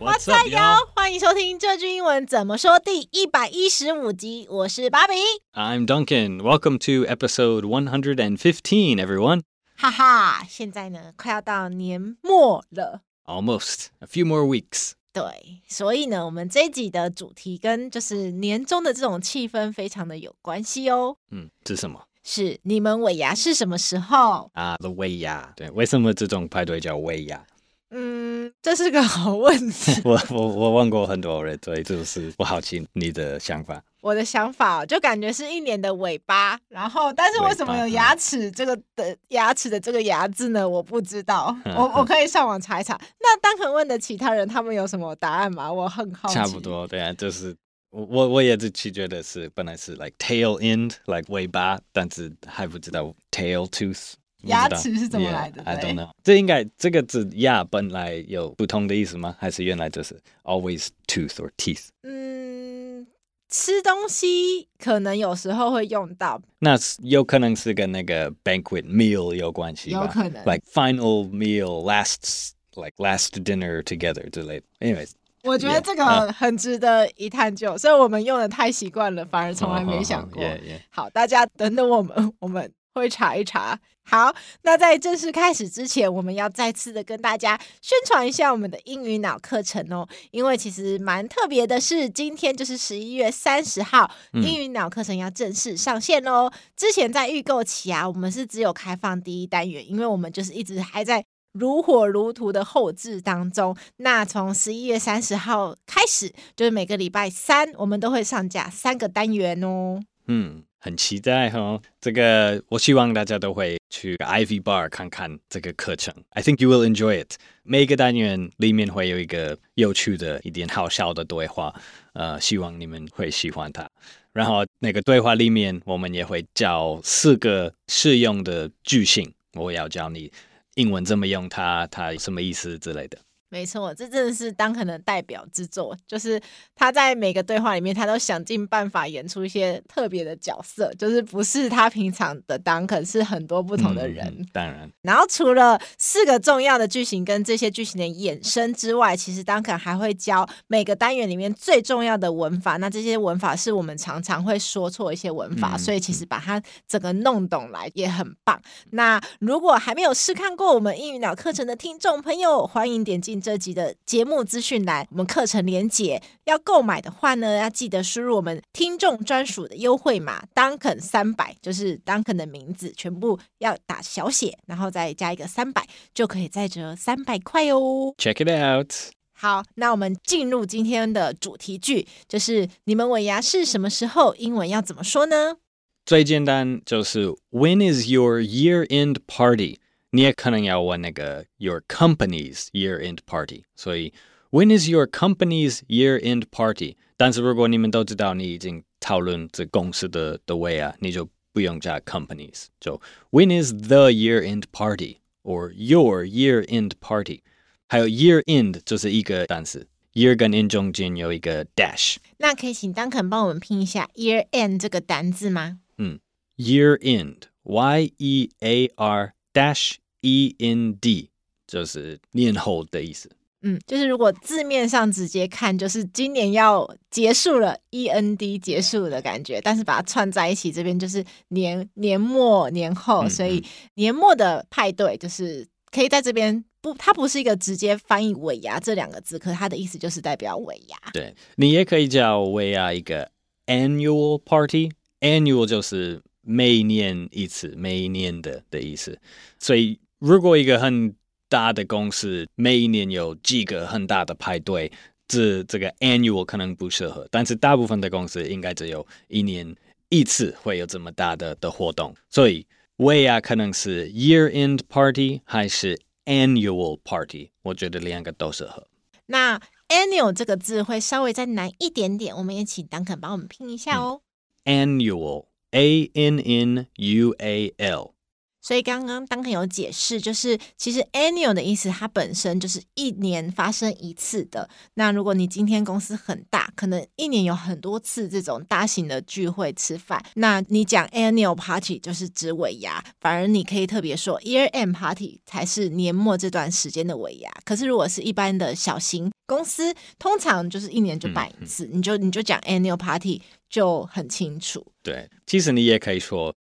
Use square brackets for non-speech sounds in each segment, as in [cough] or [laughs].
What's up, y'all? 欢迎收听这句英文怎么说第一百一十五集。我是芭比，I'm Duncan. Welcome to episode one hundred and fifteen, everyone. 哈哈，现在呢，快要到年末了，almost a few more weeks. 对，所以呢，我们这一集的主题跟就是年终的这种气氛非常的有关系哦。嗯，这是什么？是你们尾牙是什么时候啊？Uh, the 尾牙，对，为什么这种派对叫尾牙？嗯，这是个好问题。[laughs] 我我我问过很多人，所以就是我好奇你的想法。我的想法就感觉是一年的尾巴，然后但是为什么有牙齿这个的牙齿的这个牙字呢？我不知道，[laughs] 我我可以上网查一查。那当可问的其他人，他们有什么答案吗？我很好奇。差不多，对啊，就是我我我也是去觉得是本来是 like tail end like 尾巴，但是还不知道 tail tooth。牙齿是怎么来的？I don't know。这应该这个字“牙”本来有不同的意思吗？还是原来就是 always tooth or teeth？嗯，吃东西可能有时候会用到。那有可能是跟那个 banquet meal 有关系吧？有可能，like final meal lasts like last dinner together 之类的。Anyways，我觉得这个很值得一探究，所以我们用的太习惯了，反而从来没想过。好，大家等等我们，我们。会查一查。好，那在正式开始之前，我们要再次的跟大家宣传一下我们的英语脑课程哦。因为其实蛮特别的是，今天就是十一月三十号，英语脑课程要正式上线哦。之前在预购期啊，我们是只有开放第一单元，因为我们就是一直还在如火如荼的后置当中。那从十一月三十号开始，就是每个礼拜三，我们都会上架三个单元哦。嗯。很期待哈，这个我希望大家都会去 Ivy Bar 看看这个课程。I think you will enjoy it。每个单元里面会有一个有趣的、一点好笑的对话，呃，希望你们会喜欢它。然后那个对话里面，我们也会教四个适用的句型，我要教你英文怎么用它，它什么意思之类的。没错，这真的是 Duncan 的代表之作，就是他在每个对话里面，他都想尽办法演出一些特别的角色，就是不是他平常的 Duncan，是很多不同的人。嗯，当然，然后除了四个重要的剧情跟这些剧情的衍生之外，其实 Duncan 还会教每个单元里面最重要的文法。那这些文法是我们常常会说错一些文法，嗯，所以其实把它整个弄懂来也很棒。那如果还没有试看过我们英语脑课程的听众朋友，欢迎点进。这集的节目资讯栏，我们课程连结要购买的话呢，要记得输入我们听众专属的优惠码 Duncan 三百，就是 Duncan 的名字，全部要打小写，然后再加一个三百，就可以再折三百块哦。Check it out。好，那我们进入今天的主题句，就是你们尾牙是什么时候？英文要怎么说呢？最简单就是 When is your year-end party？你也可能要问那个 your company's year-end party，所以 when is your company's year-end party？但是如果你们都知道你已经讨论这公司的的尾啊，你就不用加 companies，就 when is the year-end party or your year-end party？还有 year-end 就是一个单词，year 跟 end 中间有一个 dash。那可以请 Duncan 帮我们拼一下 year-end 这个单字吗？嗯，year-end，Y-E-A-R dash E N D 就是年后的意思。嗯，就是如果字面上直接看，就是今年要结束了，E N D 结束的感觉。但是把它串在一起，这边就是年年末年后，所以年末的派对就是可以在这边不，它不是一个直接翻译尾牙这两个字，可是它的意思就是代表尾牙。对，你也可以叫尾牙一个 annual party，annual 就是每年一次，每一年的的意思。所以如果一个很大的公司每一年有几个很大的派对，这这个 annual 可能不适合。但是大部分的公司应该只有一年一次会有这么大的的活动，所以尾牙可能是 year end party 还是 annual party？我觉得两个都适合。那 annual 这个字会稍微再难一点点，我们也请 Duncan 帮我们拼一下哦。嗯、annual A N N U A L。所以刚刚 Duncan 有解释，就是其实 annual 的意思，它本身就是一年发生一次的。那如果你今天公司很大，可能一年有很多次这种大型的聚会吃饭，那你讲 annual party 就是指尾牙，反而你可以特别说 year end party 才是年末这段时间的尾牙。可是如果是一般的小型公司，通常就是一年就办一次，嗯嗯、你就你就讲 annual party 就很清楚。对，其实你也可以说。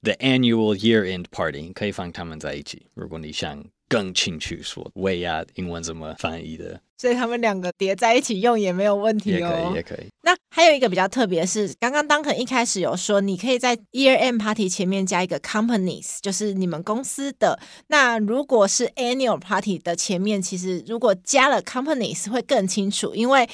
The annual year-end party 可以放他们在一起。如果你想更清楚说，尾牙英文怎么翻译的？所以他们两个叠在一起用也没有问题哦。也可以，也可以。那还有一个比较特别是，刚刚 Duncan 一开始有说，你可以在 year-end party 前面加一个 companies，就是你们公司的。那如果是 annual party 的前面，其实如果加了 companies 会更清楚，因为。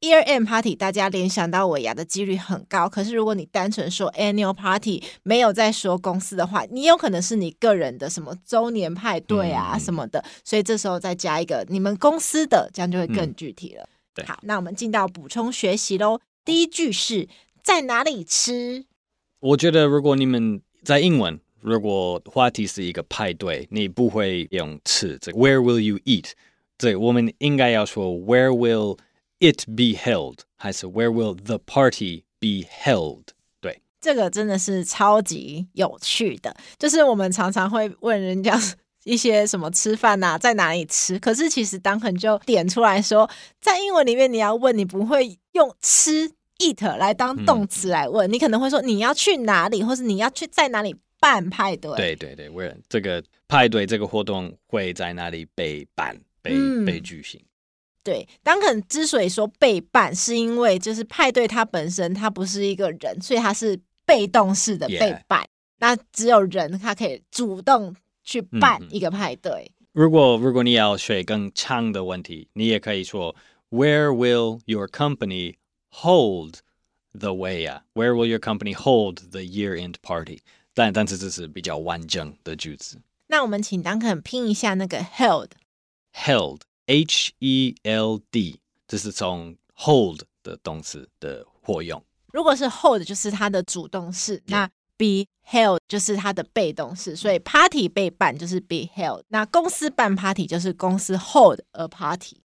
Year End Party，大家联想到尾牙的几率很高。可是如果你单纯说 Annual Party，没有在说公司的话，你有可能是你个人的什么周年派对啊什么的。嗯、所以这时候再加一个你们公司的，这样就会更具体了。嗯、对，好，那我们进到补充学习喽。第一句是在哪里吃？我觉得如果你们在英文，如果话题是一个派对，你不会用吃这个 Where will you eat？对，我们应该要说 Where will It be held 还是 Where will the party be held？对，这个真的是超级有趣的。就是我们常常会问人家 [laughs] 一些什么吃饭呐，在哪里吃？可是其实 Duncan 就点出来说，在英文里面你要问，你不会用吃 eat 来当动词来问，嗯、你可能会说你要去哪里，或是你要去在哪里办派对？对对对，Where 这个派对这个活动会在哪里被办、被、嗯、被举行？对，Duncan 之所以说被办，是因为就是派对它本身它不是一个人，所以它是被动式的被办。那只有人他可以主动去办一个派对。嗯、如果如果你要学更长的问题，你也可以说 Where will your company hold the way？Where will your company hold the year-end party？但但是这是比较完整的句子。那我们请 Duncan 拼一下那个 held。held H E L D，这是从 hold 的动词的活用。如果是 hold，就是它的主动式；那 be held 就是它的被动式。所以 party 被办就是 be held，那公司办 party 就是公司 hold a party。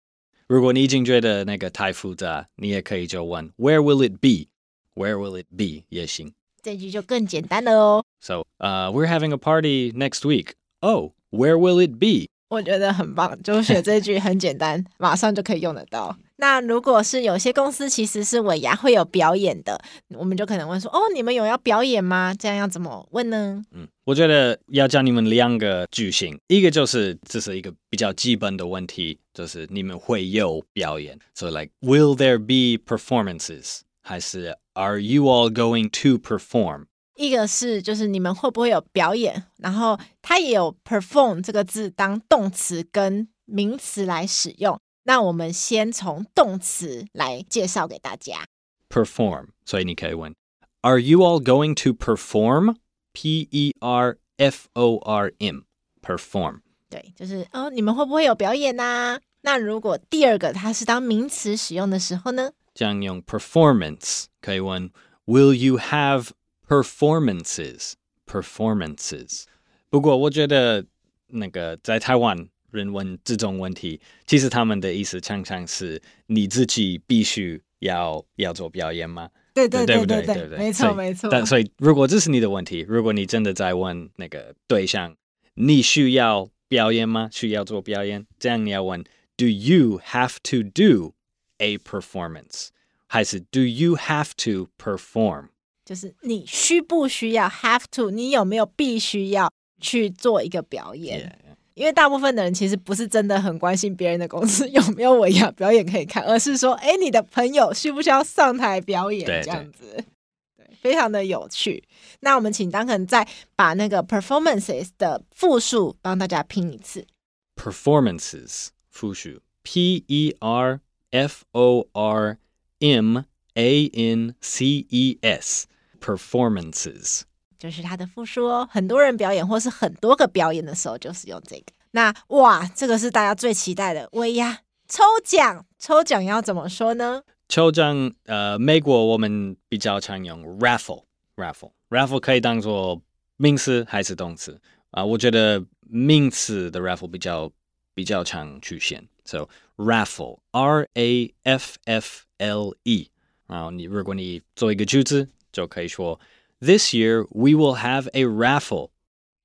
如果你已经觉得那个太复杂，你也可以就问 Where will it be？Where will it be？也行。这句就更简单了哦。So, uh, we're having a party next week. Oh, where will it be? 我觉得很棒，就学这句很简单，马上就可以用得到。那如果是有些公司其实是尾牙会有表演的，我们就可能问说：“哦，你们有要表演吗？”这样要怎么问呢？嗯，我觉得要教你们两个句型，一个就是这是一个比较基本的问题，就是你们会有表演，so like will there be performances，还是 are you all going to perform？一个是就是你们会不会有表演，然后它也有 perform 这个字当动词跟名词来使用。那我们先从动词来介绍给大家。perform，所以你可以问：Are you all going to perform？P E R F O R M，perform。对，就是哦，你们会不会有表演啊？那如果第二个它是当名词使用的时候呢？这样用 performance 可以问：Will you have Performances, performances。不过我觉得那个在台湾人问这种问题，其实他们的意思常常是你自己必须要要做表演吗？对对对对对对，对对没错没错。但所以如果这是你的问题，如果你真的在问那个对象，你需要表演吗？需要做表演？这样你要问：Do you have to do a performance？还是 Do you have to perform？就是你需不需要 have to？你有没有必须要去做一个表演？Yeah. 因为大部分的人其实不是真的很关心别人的公司 [laughs] 有没有尾牙表演可以看，而是说，哎，你的朋友需不需要上台表演？这样子。对，非常的有趣。那我们请 Duncan 再把那个 performances 的复数帮大家拼一次。performances 复数 P E R F O R M A N C E S performances 就是它的复数哦。很多人表演或是很多个表演的时候，就是用这个。那哇，这个是大家最期待的尾牙抽奖，抽奖要怎么说呢？抽奖，呃，美国我们比较常用 raffle，raffle，raffle 可以当做名词还是动词啊？我觉得名词的 raffle 比较比较常出现，so raffle，R A F F L E，然后你如果你做一个句子，就可以说 This year we will have a raffle。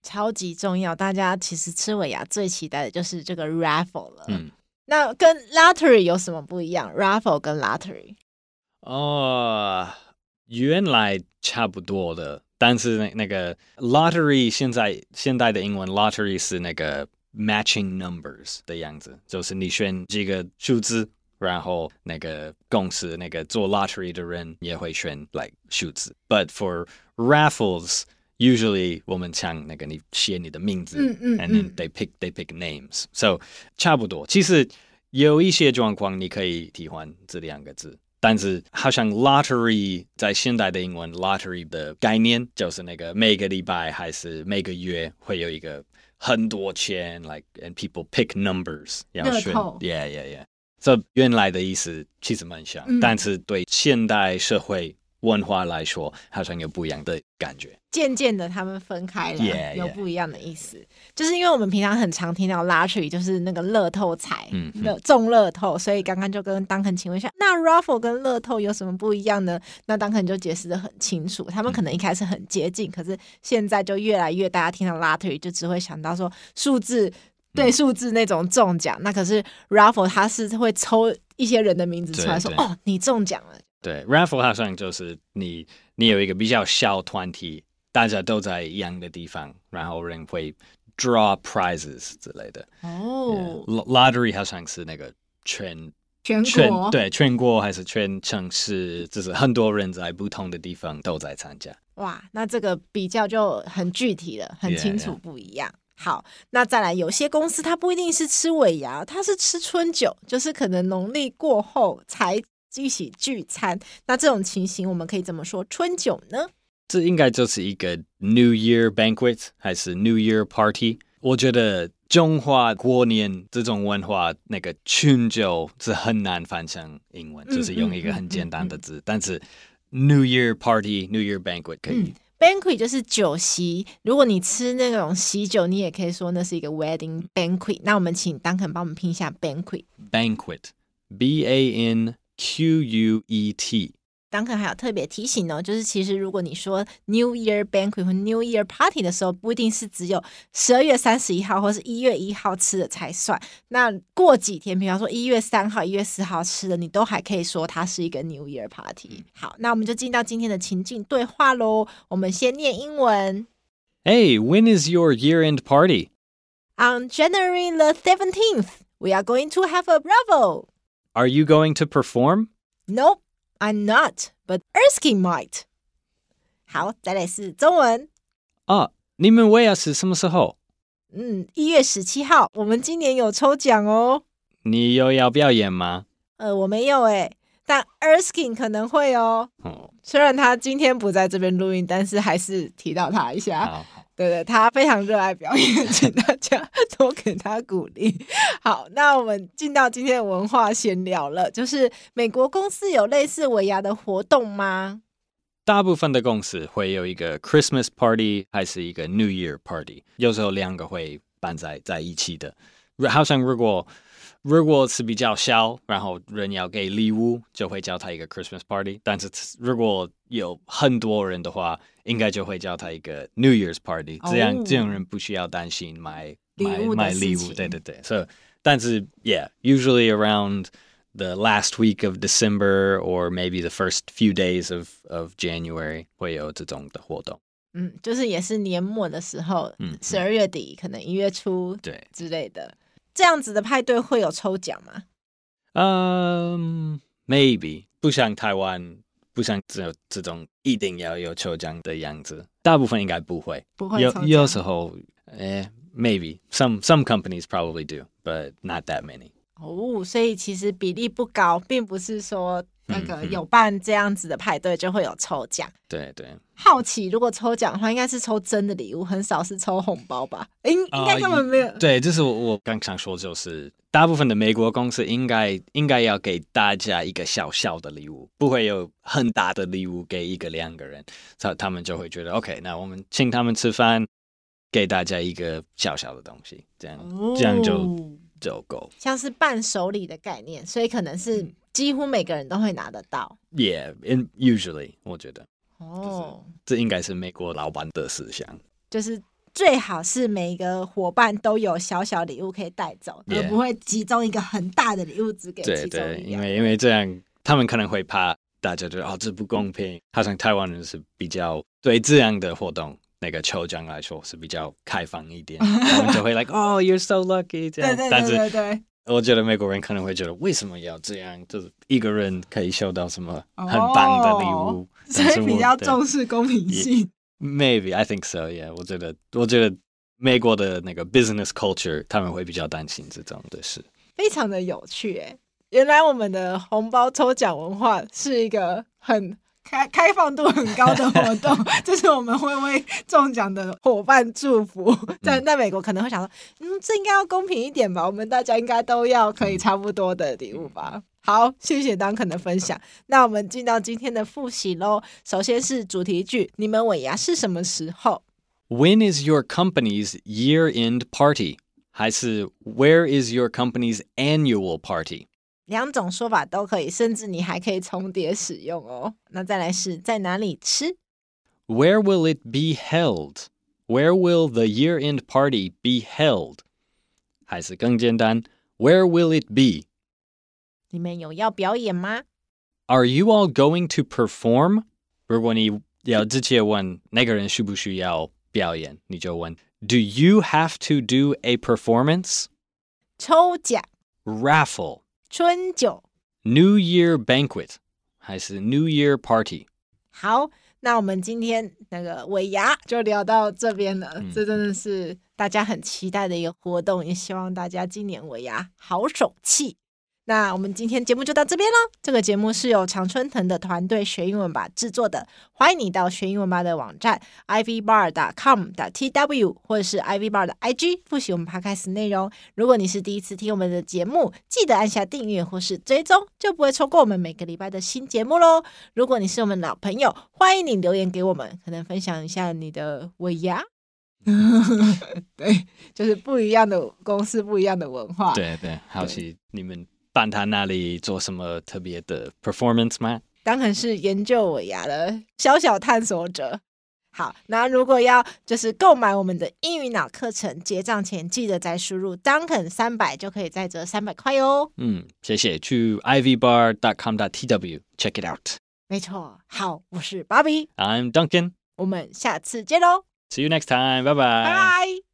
超级重要，大家其实吃尾牙最期待的就是这个 raffle 了。嗯，那跟 lottery 有什么不一样？raffle 跟 lottery？哦，原来差不多的，但是那那个 lottery 现在现代的英文 lottery 是那个 matching numbers 的样子，就是你选几个数字， 然后那个公司那个做 lottery 的人也会选 like 数字。But for raffles Usually 我们讲那个你写你的名字，嗯嗯，and then they pick they pick names，so 差不多。其实有一些状况你可以替换这两个字，但是好像 lottery 在现代的英文 lottery 的概念就是那个每个礼拜还是每个月会有一个很多钱，like and people pick numbers，要选，yeah yeah yeah。So 原来的意思其实蛮像，嗯，但是对现代社会。文化来说，好像有不一样的感觉。渐渐的，他们分开了，yeah, yeah. 有不一样的意思。就是因为我们平常很常听到 lottery，就是那个乐透彩，嗯，中乐透。所以刚刚就跟 Duncan 请问一下，那 raffle 跟乐透有什么不一样呢？那 Duncan 就解释的很清楚。他们可能一开始很接近，嗯、可是现在就越来越，大家听到 lottery 就只会想到说数字对数字那种中奖。嗯、那可是 raffle 它是会抽一些人的名字出来说，哦，你中奖了。对，raffle 好像就是你，你有一个比较小团体，大家都在一样的地方，然后人会 draw prizes 之类的。哦、oh.，lottery 好像是那个全全国全对全国还是全城市，就是很多人在不同的地方都在参加。哇，那这个比较就很具体了，很清楚不一样。Yeah, yeah. 好，那再来，有些公司它不一定是吃尾牙，它是吃春酒，就是可能农历过后才。一起聚餐，那这种情形我们可以怎么说？春酒呢？这应该就是一个 New Year banquet 还是 New Year party？我觉得中华过年这种文化，那个春酒是很难翻成英文，嗯、就是用一个很简单的字。但是 New Year party、New Year banquet 可以。Banquet 就是酒席，如果你吃那种喜酒，你也可以说那是一个 wedding banquet。那我们请 Duncan 帮我们拼一下 banquet。banquet，b a n Q U E T。Duncan 还有特别提醒哦，就是其实如果你说 New Year Banquet 或 New Year Party 的时候，不一定是只有十二月三十一号或是一月一号吃的才算。那过几天，比方说一月三号、一月四号吃的，你都还可以说它是一个 New Year Party。好，那我们就进到今天的情境对话喽。我们先念英文。Hey, when is your year-end party? On January the seventeenth, we are going to have a Bravo. Are you going to perform? Nope, I'm not, but Erskine might. 好，再来是中文。啊，你们威尔是什么时候？嗯，一月十七号。我们今年有抽奖哦。你又要表演吗？呃，我没有诶，但 Erskine 可能会哦。哦，虽然他今天不在这边录音，但是还是提到他一下。对对，他非常热爱表演，[laughs] 请大家多给他鼓励。好，那我们进到今天的文化闲聊了，就是美国公司有类似尾牙的活动吗？大部分的公司会有一个 Christmas party，还是一个 New Year party，有时候两个会办在在一起的。好像如果如果是比较小，然后人要给礼物，就会叫他一个 Christmas party。但是如果有很多人的话，应该就会叫他一个 New Year's party。这样、oh. 这样人不需要担心买买买礼物。对对对。So，但是 Yeah，usually around the last week of December or maybe the first few days of of January 会有这种的活动。嗯，就是也是年末的时候，嗯，十二月底可能一月初对之类的。这样子的派对会有抽奖吗？嗯、um,，maybe 不像台湾 不像只有这种一定要有抽奖的样子，大部分应该不会。不会有有时候，哎，maybe some some companies probably do, but not that many. 哦，所以其实比例不高，并不是说那个有办这样子的派对就会有抽奖。对对。好奇，如果抽奖的话，应该是抽真的礼物，很少是抽红包吧？应应该根本没有。Uh, 对，这是我我刚想说，就是大部分的美国公司应该应该要给大家一个小小的礼物，不会有很大的礼物给一个两个人，他他们就会觉得 OK，那我们请他们吃饭，给大家一个小小的东西，这样、哦、这样就。就够，像是伴手礼的概念，所以可能是几乎每个人都会拿得到。Yeah，and usually 我觉得哦，这应该是美国老板的思想，就是最好是每一个伙伴都有小小礼物可以带走，yeah. 而不会集中一个很大的礼物只给。对对，因为因为这样他们可能会怕大家觉得哦，这不公平。好像台湾人是比较对这样的活动。那个抽奖来说是比较开放一点，[laughs] 他们就会 like oh you're so lucky 这样，对对对对我觉得美国人可能会觉得为什么要这样？就是一个人可以收到什么很棒的礼物，哦，所以比较重视公平性。Maybe I think so. Yeah，我觉得我觉得美国的那个 business culture 他们会比较担心这种的事，非常的有趣诶。原来我们的红包抽奖文化是一个很。开开放度很高的活动，[laughs] 就是我们会为中奖的伙伴祝福。在在美国可能会想说，嗯，这应该要公平一点吧？我们大家应该都要可以差不多的礼物吧？好，谢谢 Duncan 的分享。那我们进到今天的复习喽。首先是主题句，你们尾牙是什么时候？When is your company's year-end party？还是 Where is your company's annual party？两种说法都可以，甚至你还可以重叠使用哦。那再来是在哪里吃？Where will it be held? Where will the year-end party be held? 还是更简单，Where will it be? 你们有要表演吗？Are you all going to perform? 如果你要直接问那个人需不需要表演，你就问 Do you have to do a performance? 抽奖，Raffle。 春酒，New Year Banquet，还是 New Year Party？好，那我们今天那个尾牙就聊到这边了。嗯。这真的是大家很期待的一个活动，也希望大家今年尾牙好手气。那我们今天节目就到这边喽。这个节目是由常春藤的团队学英文吧制作的。欢迎你到学英文吧的网站 ivbar.com.tw 或者是 ivbar 的 IG 复习我们 podcast 内容。如果你是第一次听我们的节目，记得按下订阅或是追踪，就不会错过我们每个礼拜的新节目喽。如果你是我们老朋友，欢迎你留言给我们，可能分享一下你的尾牙。[laughs] 对，就是不一样的公司，不一样的文化。对对，好奇你们。办他那里做什么特别的 performance 吗？当然是研究尾牙的小小探索者。好，那如果要就是购买我们的英语脑课程，结账前记得再输入 Duncan 三百，就可以再折三百块哦。嗯，谢谢。去 ivbar.com.tw check it out。没错。好，我是 Bobby，I'm Duncan。我们下次见喽。See you next time。拜拜。拜拜。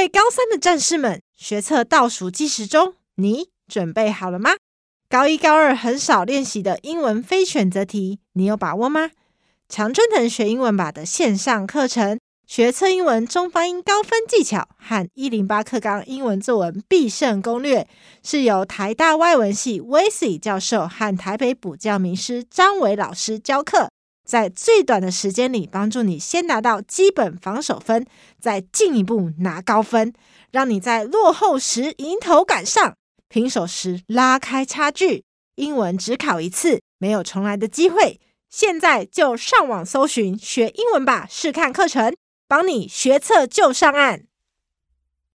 位高三的战士们，学测倒数计时中，你准备好了吗？高一、高二很少练习的英文非选择题，你有把握吗？常春藤学英文吧的线上课程，学测英文中发音高分技巧和一零八课纲英文作文必胜攻略，是由台大外文系威斯教授和台北补教名师张伟老师教课。在最短的时间里，帮助你先拿到基本防守分，再进一步拿高分，让你在落后时迎头赶上，平手时拉开差距。英文只考一次，没有重来的机会。现在就上网搜寻学英文吧，试看课程，帮你学测就上岸。